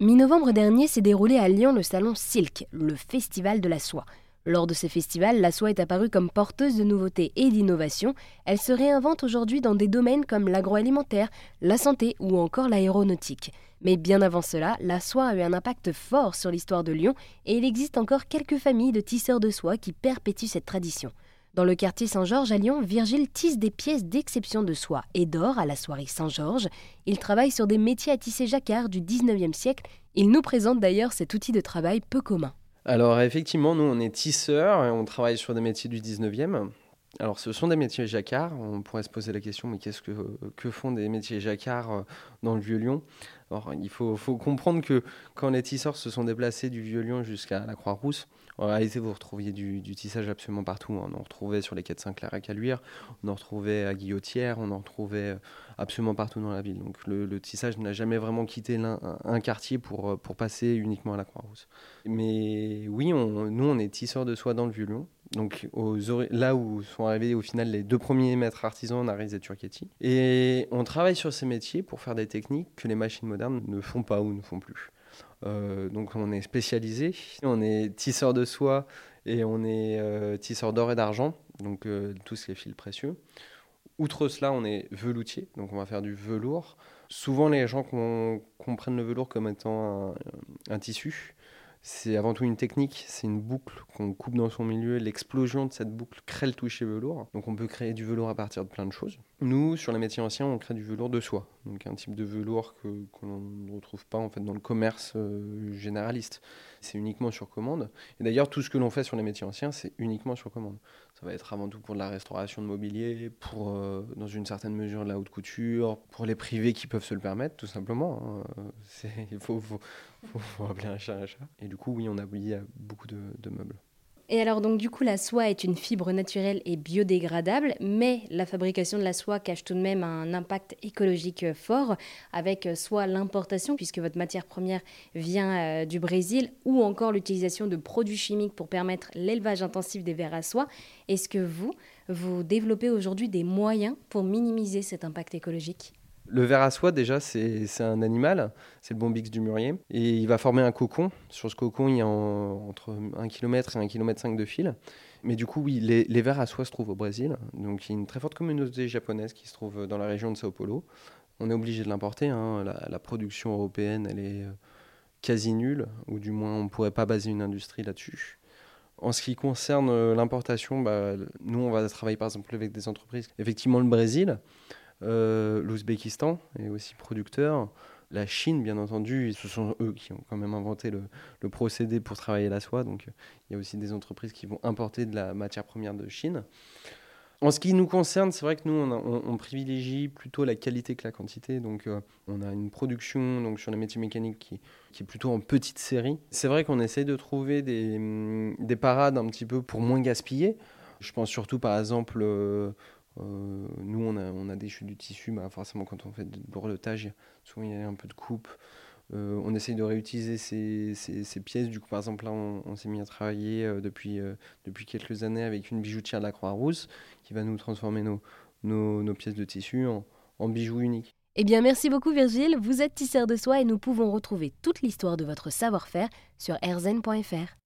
Mi-novembre dernier s'est déroulé à Lyon le salon Silk, le festival de la soie. Lors de ces festivals, la soie est apparue comme porteuse de nouveautés et d'innovations. Elle se réinvente aujourd'hui dans des domaines comme l'agroalimentaire, la santé ou encore l'aéronautique. Mais bien avant cela, la soie a eu un impact fort sur l'histoire de Lyon et il existe encore quelques familles de tisseurs de soie qui perpétuent cette tradition. Dans le quartier Saint-Georges à Lyon, Virgile tisse des pièces d'exception de soie et d'or à la soirée Saint-Georges. Il travaille sur des métiers à tisser jacquard du 19e siècle. Il nous présente d'ailleurs cet outil de travail peu commun. Alors effectivement, nous on est tisseurs et on travaille sur des métiers du 19e. Alors ce sont des métiers jacquard. On pourrait se poser la question, mais qu'est-ce que, que font des métiers jacquard euh, dans le Vieux-Lyon alors, il faut, comprendre que quand les tisseurs se sont déplacés du Vieux-Lyon jusqu'à la Croix-Rousse, en réalité, vous retrouviez du, tissage absolument partout. Hein. On en retrouvait sur les quais de Saint-Clair à Caluire, on en retrouvait à Guillotière, on en retrouvait euh, absolument partout dans la ville. Donc le, tissage n'a jamais vraiment quitté un, quartier pour, euh, pour passer uniquement à la Croix-Rousse. Mais oui, nous, on est tisseurs de soie dans le Vieux-Lyon. Donc là où sont arrivés au final les deux premiers maîtres artisans, Naris et Turchetti. Et on travaille sur ces métiers pour faire des techniques que les machines modernes ne font pas ou ne font plus. Euh, donc on est spécialisé, on est tisseur de soie et on est euh, tisseur d'or et d'argent, donc euh, tous les fils précieux. Outre cela, on est veloutier, donc on va faire du velours. Souvent, les gens comprennent le velours comme étant un tissu, c'est avant tout une technique, c'est une boucle qu'on coupe dans son milieu. L'explosion de cette boucle crée le toucher velours. Donc on peut créer du velours à partir de plein de choses. Nous, sur les métiers anciens, on crée du velours de soie. Donc un type de velours que, l'on ne retrouve pas en fait dans le commerce euh, généraliste. C'est uniquement sur commande. Et d'ailleurs, tout ce que l'on fait sur les métiers anciens, c'est uniquement sur commande. Ça va être avant tout pour de la restauration de mobilier, pour euh, dans une certaine mesure de la haute couture, pour les privés qui peuvent se le permettre, tout simplement. Hein. Il faut, appeler un chat un chat. Et du coup, oui, on a a beaucoup de, meubles. Et alors donc du coup la soie est une fibre naturelle et biodégradable, mais la fabrication de la soie cache tout de même un impact écologique fort, avec soit l'importation, puisque votre matière première vient euh, du Brésil, ou encore l'utilisation de produits chimiques pour permettre l'élevage intensif des vers à soie. Est-ce que vous, vous développez aujourd'hui des moyens pour minimiser cet impact écologique? Le ver à soie, déjà, c'est un animal, c'est le bombix du mûrier, et il va former un cocon. Sur ce cocon, il y a entre 1 km et 1 km de fil. Mais du coup, oui, les, les vers à soie se trouvent au Brésil, donc il y a une très forte communauté japonaise qui se trouve dans la région de Sao Paulo. On est obligé de l'importer, hein. la, production européenne, elle est euh, quasi nulle, ou du moins on ne pourrait pas baser une industrie là-dessus. En ce qui concerne euh, l'importation, bah, nous, on va travailler par exemple avec des entreprises. Effectivement, le Brésil, euh, l'Ouzbékistan est aussi producteur. La Chine, bien entendu, ce sont eux qui ont quand même inventé le, procédé pour travailler la soie. Donc il y a aussi des entreprises qui vont importer de la matière première de Chine. En ce qui nous concerne, c'est vrai que nous, on, privilégie plutôt la qualité que la quantité. Donc, euh, on a une production donc, sur les métiers mécaniques qui, qui est plutôt en petite série. C'est vrai qu'on essaie de trouver des, des, parades un petit peu pour moins gaspiller. Je pense surtout, par exemple, euh, nous, on a, on a déchu du tissu, bah, forcément, quand on fait de lourdetage, souvent il y a un peu de coupe. Euh, on essaye de réutiliser ces, ces, pièces. Du coup, par exemple, là, on, s'est mis à travailler euh, depuis, quelques années avec une bijoutière de la Croix-Rousse qui va nous transformer nos, pièces de tissu en, en bijoux uniques. Eh bien, merci beaucoup Virgile. Vous êtes tisseur de soie et nous pouvons retrouver toute l'histoire de votre savoir-faire sur erzen.fr.